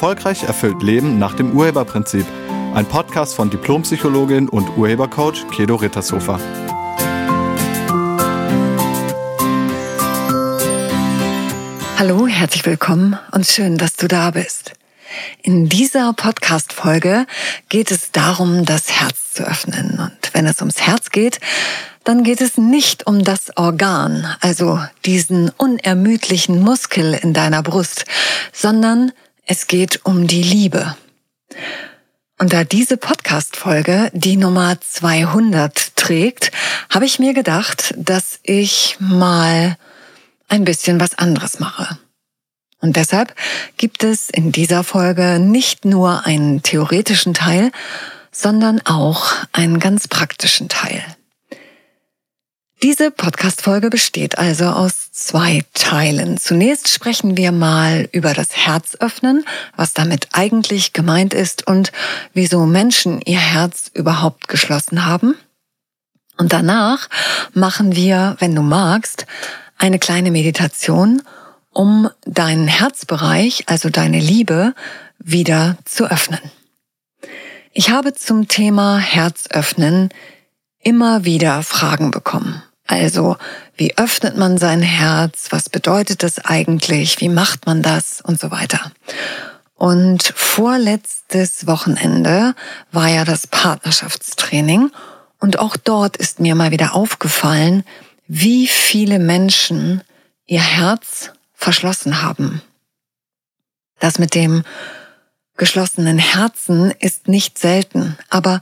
Erfolgreich erfüllt Leben nach dem Urheberprinzip. Ein Podcast von Diplompsychologin und Urhebercoach Kedo Rittershofer. Hallo, herzlich willkommen und schön, dass du da bist. In dieser Podcast-Folge geht es darum, das Herz zu öffnen. Und wenn es ums Herz geht, dann geht es nicht um das Organ, also diesen unermüdlichen Muskel in deiner Brust, sondern es geht um die Liebe. Und da diese Podcast-Folge die Nummer 200 trägt, habe ich mir gedacht, dass ich mal ein bisschen was anderes mache. Und deshalb gibt es in dieser Folge nicht nur einen theoretischen Teil, sondern auch einen ganz praktischen Teil. Diese Podcast-Folge besteht also aus zwei Teilen. Zunächst sprechen wir mal über das Herz öffnen, was damit eigentlich gemeint ist und wieso Menschen ihr Herz überhaupt geschlossen haben. Und danach machen wir, wenn du magst, eine kleine Meditation, um deinen Herzbereich, also deine Liebe, wieder zu öffnen. Ich habe zum Thema Herz öffnen immer wieder Fragen bekommen. Also, wie öffnet man sein Herz? Was bedeutet das eigentlich? Wie macht man das? Und so weiter. Und vorletztes Wochenende war ja das Partnerschaftstraining. Und auch dort ist mir mal wieder aufgefallen, wie viele Menschen ihr Herz verschlossen haben. Das mit dem geschlossenen Herzen ist nicht selten, aber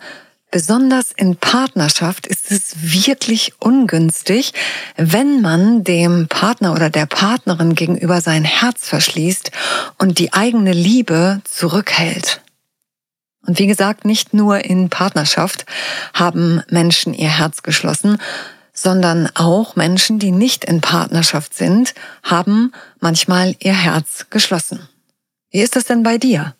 Besonders in Partnerschaft ist es wirklich ungünstig, wenn man dem Partner oder der Partnerin gegenüber sein Herz verschließt und die eigene Liebe zurückhält. Und wie gesagt, nicht nur in Partnerschaft haben Menschen ihr Herz geschlossen, sondern auch Menschen, die nicht in Partnerschaft sind, haben manchmal ihr Herz geschlossen. Wie ist das denn bei dir?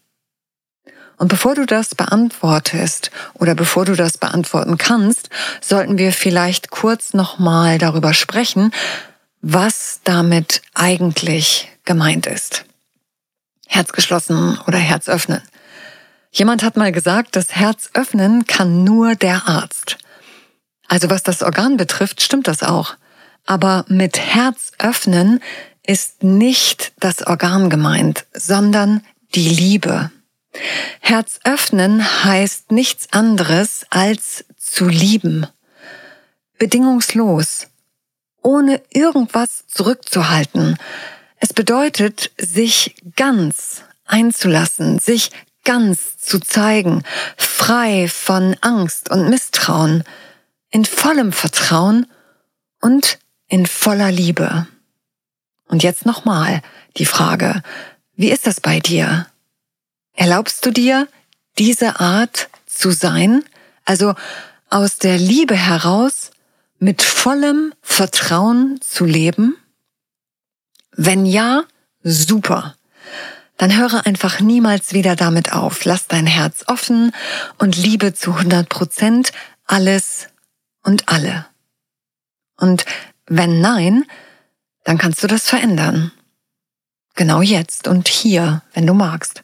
Und bevor du das beantwortest oder bevor du das beantworten kannst, sollten wir vielleicht kurz nochmal darüber sprechen, was damit eigentlich gemeint ist. Herz geschlossen oder Herz öffnen. Jemand hat mal gesagt, das Herz öffnen kann nur der Arzt. Also was das Organ betrifft, stimmt das auch. Aber mit Herz öffnen ist nicht das Organ gemeint, sondern die Liebe. Herz öffnen heißt nichts anderes als zu lieben. Bedingungslos. Ohne irgendwas zurückzuhalten. Es bedeutet, sich ganz einzulassen, sich ganz zu zeigen, frei von Angst und Misstrauen, in vollem Vertrauen und in voller Liebe. Und jetzt nochmal die Frage, wie ist das bei dir? Erlaubst du dir, diese Art zu sein, also aus der Liebe heraus mit vollem Vertrauen zu leben? Wenn ja, super. Dann höre einfach niemals wieder damit auf. Lass dein Herz offen und liebe zu 100 Prozent alles und alle. Und wenn nein, dann kannst du das verändern. Genau jetzt und hier, wenn du magst.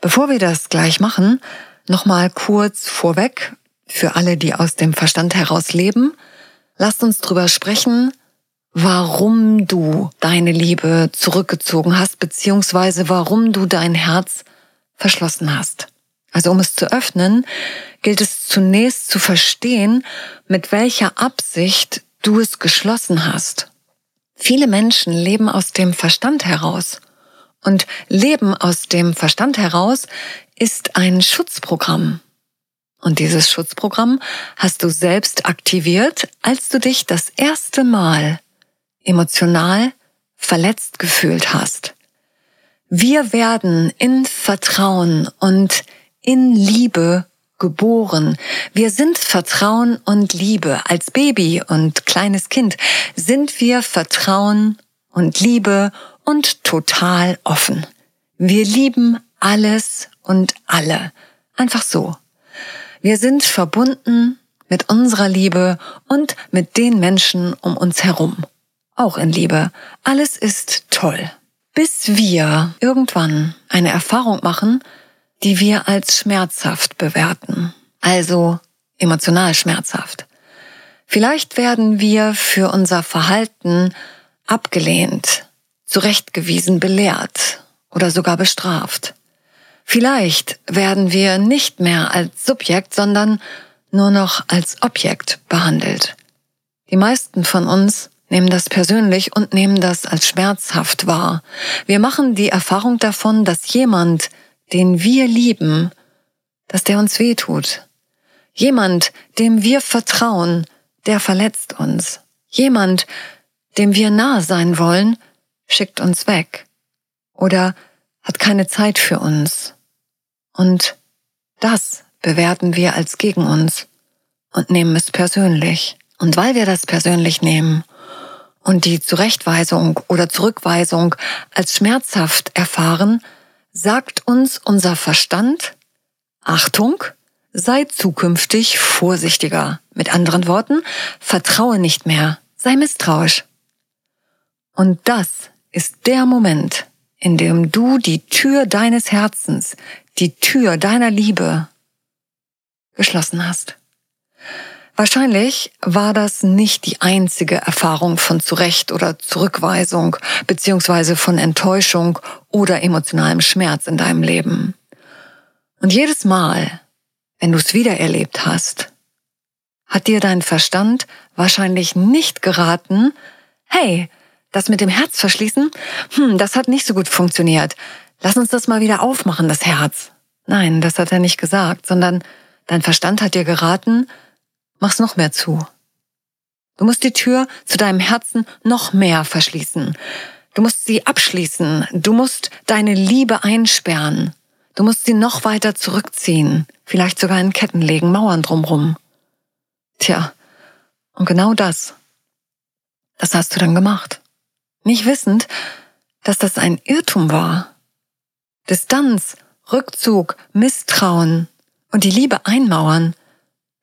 Bevor wir das gleich machen, nochmal kurz vorweg für alle, die aus dem Verstand heraus leben. Lasst uns drüber sprechen, warum du deine Liebe zurückgezogen hast, beziehungsweise warum du dein Herz verschlossen hast. Also um es zu öffnen, gilt es zunächst zu verstehen, mit welcher Absicht du es geschlossen hast. Viele Menschen leben aus dem Verstand heraus und Leben aus dem Verstand heraus ist ein Schutzprogramm. Und dieses Schutzprogramm hast du selbst aktiviert, als du dich das erste Mal emotional verletzt gefühlt hast. Wir werden in Vertrauen und in Liebe geboren. Wir sind Vertrauen und Liebe. Als Baby und kleines Kind sind wir Vertrauen und Liebe und total offen. Wir lieben alles und alle. Einfach so. Wir sind verbunden mit unserer Liebe und mit den Menschen um uns herum. Auch in Liebe. Alles ist toll. bis wir irgendwann eine Erfahrung machen, die wir als schmerzhaft bewerten, also emotional schmerzhaft. Vielleicht werden wir für unser Verhalten abgelehnt, zurechtgewiesen, belehrt oder sogar bestraft. Vielleicht werden wir nicht mehr als Subjekt, sondern nur noch als Objekt behandelt. Die meisten von uns nehmen das persönlich und nehmen das als schmerzhaft wahr. Wir machen die Erfahrung davon, dass jemand, den wir lieben, dass der uns wehtut. Jemand, dem wir vertrauen, der verletzt uns. Jemand, dem wir nahe sein wollen, schickt uns weg. Oder hat keine Zeit für uns. Und das bewerten wir als gegen uns und nehmen es persönlich. Und weil wir das persönlich nehmen und die Zurechtweisung oder Zurückweisung als schmerzhaft erfahren, sagt uns unser Verstand, Achtung, sei zukünftig vorsichtiger. Mit anderen Worten, vertraue nicht mehr, sei misstrauisch. Und das ist der Moment, in dem du die Tür deines Herzens, die Tür deiner Liebe geschlossen hast. Wahrscheinlich war das nicht die einzige Erfahrung von Zurecht oder Zurückweisung beziehungsweise von Enttäuschung oder emotionalem Schmerz in deinem Leben. Und jedes Mal, wenn du es wieder erlebt hast, hat dir dein Verstand wahrscheinlich nicht geraten, hey, das mit dem Herz verschließen, hm, das hat nicht so gut funktioniert. Lass uns das mal wieder aufmachen, das Herz. Nein, das hat er nicht gesagt, sondern dein Verstand hat dir geraten, mach's noch mehr zu. Du musst die Tür zu deinem Herzen noch mehr verschließen. Du musst sie abschließen. Du musst deine Liebe einsperren. Du musst sie noch weiter zurückziehen. Vielleicht sogar in Ketten legen, Mauern drumrum. Tja, und genau das, das hast du dann gemacht. Nicht wissend, dass das ein Irrtum war. Distanz, Rückzug, Misstrauen und die Liebe einmauern,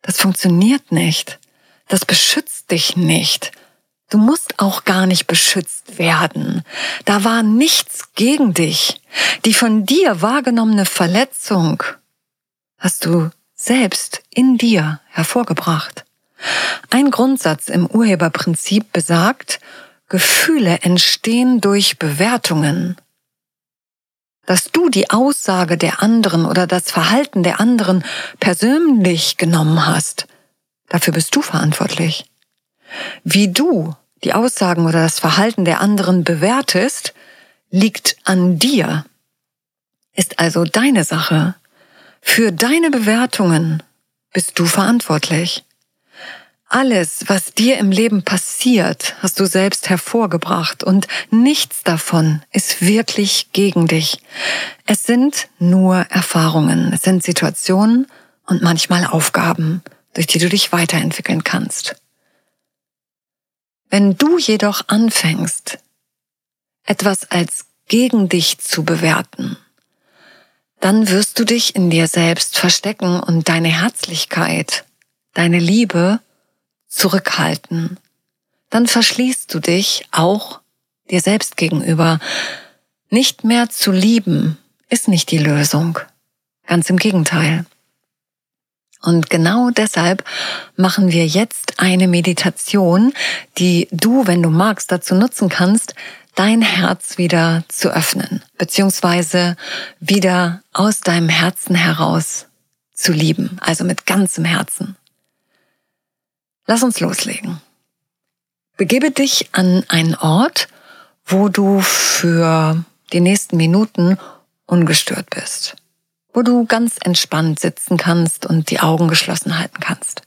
das funktioniert nicht. Das beschützt dich nicht. Du musst auch gar nicht beschützt werden. Da war nichts gegen dich. Die von dir wahrgenommene Verletzung hast du selbst in dir hervorgebracht. Ein Grundsatz im Urheberprinzip besagt, Gefühle entstehen durch Bewertungen. Dass du die Aussage der anderen oder das Verhalten der anderen persönlich genommen hast, dafür bist du verantwortlich. Wie du die Aussagen oder das Verhalten der anderen bewertest, liegt an dir, ist also deine Sache. Für deine Bewertungen bist du verantwortlich. Alles, was dir im Leben passiert, hast du selbst hervorgebracht und nichts davon ist wirklich gegen dich. Es sind nur Erfahrungen, es sind Situationen und manchmal Aufgaben, durch die du dich weiterentwickeln kannst. Wenn du jedoch anfängst, etwas als gegen dich zu bewerten, dann wirst du dich in dir selbst verstecken und deine Herzlichkeit, deine Liebe zurückhalten. Dann verschließt du dich auch dir selbst gegenüber. Nicht mehr zu lieben ist nicht die Lösung. Ganz im Gegenteil. Und genau deshalb machen wir jetzt eine Meditation, die du, wenn du magst, dazu nutzen kannst, dein Herz wieder zu öffnen, beziehungsweise wieder aus deinem Herzen heraus zu lieben, also mit ganzem Herzen. Lass uns loslegen. Begebe dich an einen Ort, wo du für die nächsten Minuten ungestört bist, wo du ganz entspannt sitzen kannst und die Augen geschlossen halten kannst.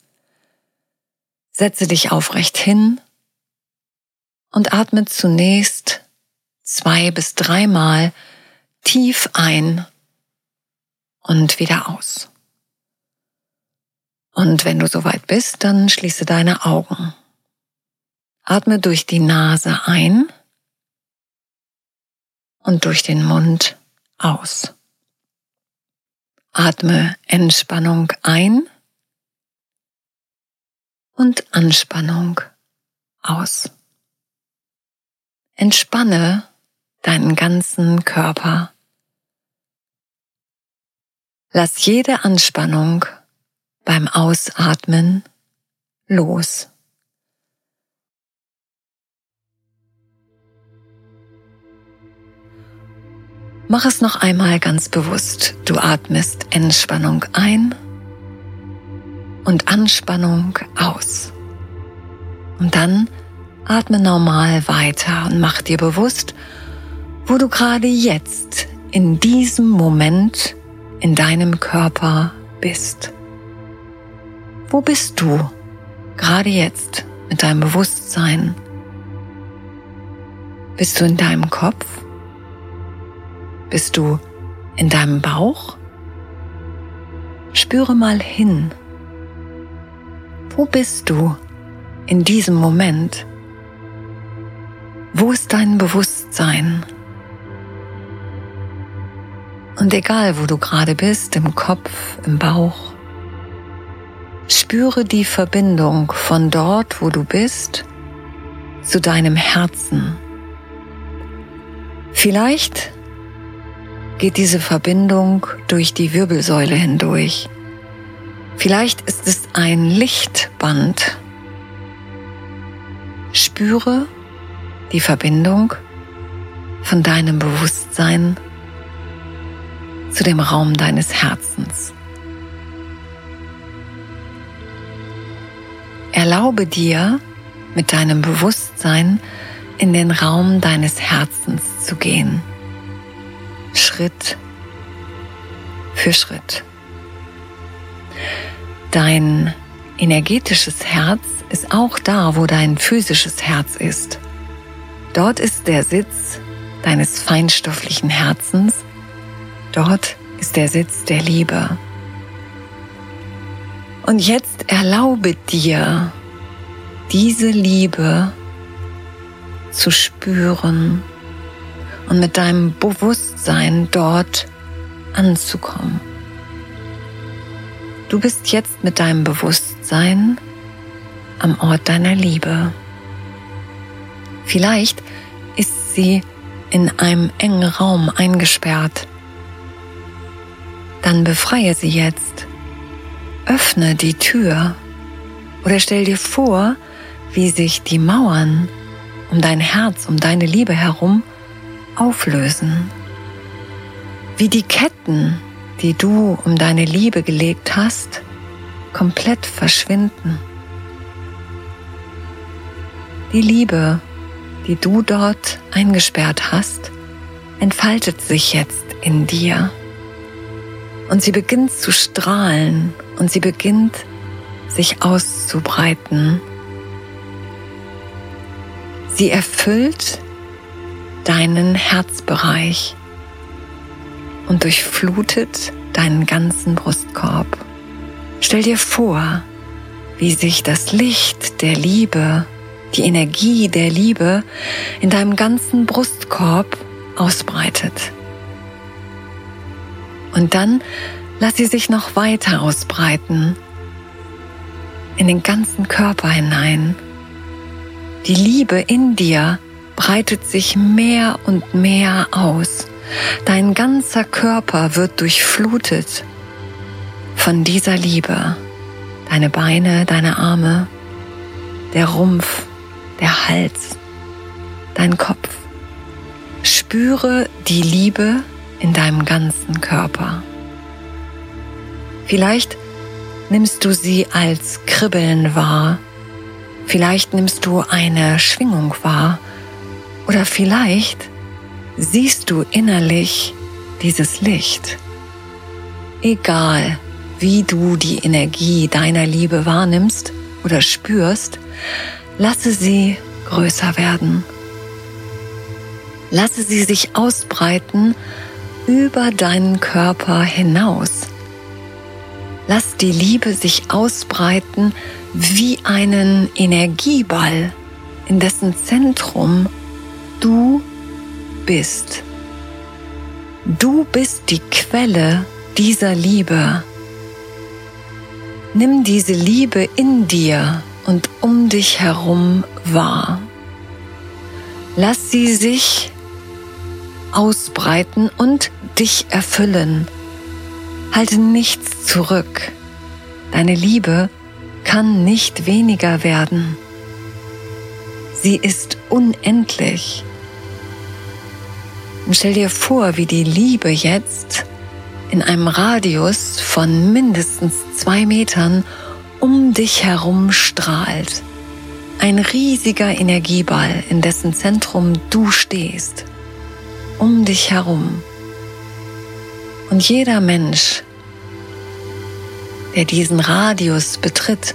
Setze dich aufrecht hin und atme zunächst zwei bis dreimal tief ein und wieder aus. Und wenn du soweit bist, dann schließe deine Augen. Atme durch die Nase ein und durch den Mund aus. Atme Entspannung ein und Anspannung aus. Entspanne deinen ganzen Körper. Lass jede Anspannung beim Ausatmen los. Mach es noch einmal ganz bewusst. Du atmest Entspannung ein und Anspannung aus. Und dann atme normal weiter und mach dir bewusst, wo du gerade jetzt in diesem Moment in deinem Körper bist. Wo bist du gerade jetzt mit deinem Bewusstsein? Bist du in deinem Kopf? Bist du in deinem Bauch? Spüre mal hin. Wo bist du in diesem Moment? Wo ist dein Bewusstsein? Und egal, wo du gerade bist, im Kopf, im Bauch, spüre die Verbindung von dort, wo du bist, zu deinem Herzen. Vielleicht geht diese Verbindung durch die Wirbelsäule hindurch. Vielleicht ist es ein Lichtband. Spüre die Verbindung von deinem Bewusstsein zu dem Raum deines Herzens. Erlaube dir, mit deinem Bewusstsein in den Raum deines Herzens zu gehen. Schritt für Schritt. Dein energetisches Herz ist auch da, wo dein physisches Herz ist. Dort ist der Sitz deines feinstofflichen Herzens. Dort ist der Sitz der Liebe. Und jetzt erlaube dir, diese Liebe zu spüren und mit deinem Bewusstsein dort anzukommen. Du bist jetzt mit deinem Bewusstsein am Ort deiner Liebe. Vielleicht ist sie in einem engen Raum eingesperrt. Dann befreie sie jetzt. Öffne die Tür oder stell dir vor, wie sich die Mauern um dein Herz, um deine Liebe herum auflösen. Wie die Ketten, die du um deine Liebe gelegt hast, komplett verschwinden. Die Liebe, die du dort eingesperrt hast, entfaltet sich jetzt in dir. Und sie beginnt zu strahlen und sie beginnt sich auszubreiten. Sie erfüllt deinen Herzbereich und durchflutet deinen ganzen Brustkorb. Stell dir vor, wie sich das Licht der Liebe, die Energie der Liebe in deinem ganzen Brustkorb ausbreitet. Und dann lass sie sich noch weiter ausbreiten in den ganzen Körper hinein. Die Liebe in dir breitet sich mehr und mehr aus. Dein ganzer Körper wird durchflutet von dieser Liebe. Deine Beine, deine Arme, der Rumpf, der Hals, dein Kopf. Spüre die Liebe in deinem ganzen Körper. Vielleicht nimmst du sie als Kribbeln wahr. Vielleicht nimmst du eine Schwingung wahr oder vielleicht siehst du innerlich dieses Licht. Egal, wie du die Energie deiner Liebe wahrnimmst oder spürst, lasse sie größer werden. Lasse sie sich ausbreiten über deinen Körper hinaus. Lass die Liebe sich ausbreiten wie einen Energieball, in dessen Zentrum du bist. Du bist die Quelle dieser Liebe. Nimm diese Liebe in dir und um dich herum wahr. Lass sie sich ausbreiten und dich erfüllen. Halte nichts zurück. Deine Liebe kann nicht weniger werden. Sie ist unendlich. Und stell dir vor, wie die Liebe jetzt in einem Radius von mindestens zwei Metern um dich herum strahlt. Ein riesiger Energieball, in dessen Zentrum du stehst. Um dich herum. Und jeder Mensch, der diesen Radius betritt,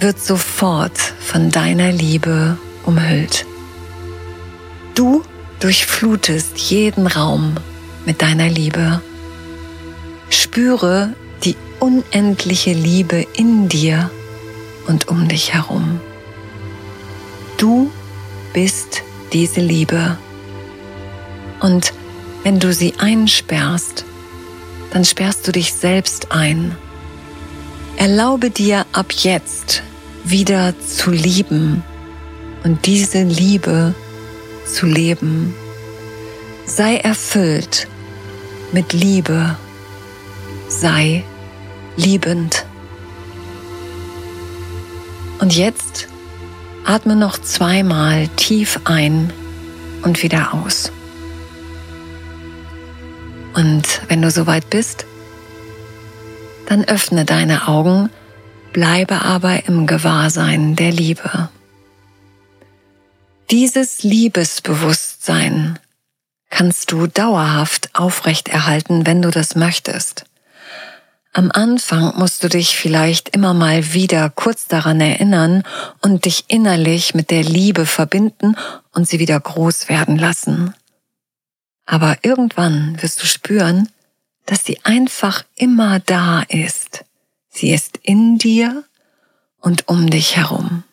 wird sofort von deiner Liebe umhüllt. Du durchflutest jeden Raum mit deiner Liebe. Spüre die unendliche Liebe in dir und um dich herum. Du bist diese Liebe. Und wenn du sie einsperrst, dann sperrst du dich selbst ein. Erlaube dir ab jetzt wieder zu lieben und diese Liebe zu leben. Sei erfüllt mit Liebe. Sei liebend. Und jetzt atme noch zweimal tief ein und wieder aus. Und wenn du soweit bist, dann öffne deine Augen, bleibe aber im Gewahrsein der Liebe. Dieses Liebesbewusstsein kannst du dauerhaft aufrechterhalten, wenn du das möchtest. Am Anfang musst du dich vielleicht immer mal wieder kurz daran erinnern und dich innerlich mit der Liebe verbinden und sie wieder groß werden lassen. Aber irgendwann wirst du spüren, dass sie einfach immer da ist. Sie ist in dir und um dich herum.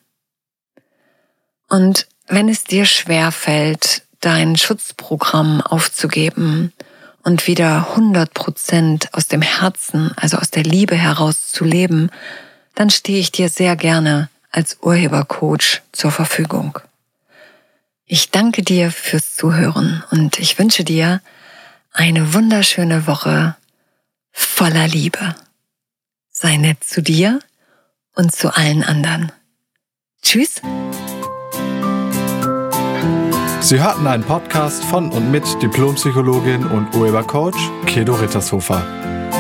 Und wenn es dir schwer fällt, dein Schutzprogramm aufzugeben und wieder 100 Prozent aus dem Herzen, also aus der Liebe heraus zu leben, dann stehe ich dir sehr gerne als Urhebercoach zur Verfügung. Ich danke dir fürs Zuhören und ich wünsche dir eine wunderschöne Woche voller Liebe. Sei nett zu dir und zu allen anderen. Tschüss. Sie hörten einen Podcast von und mit Diplompsychologin und Urhebercoach Kedo Rittershofer.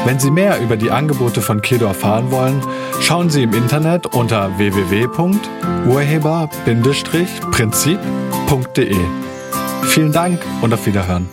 Wenn Sie mehr über die Angebote von Kedo erfahren wollen, schauen Sie im Internet unter www.urheber-prinzip.de. Vielen Dank und auf Wiederhören.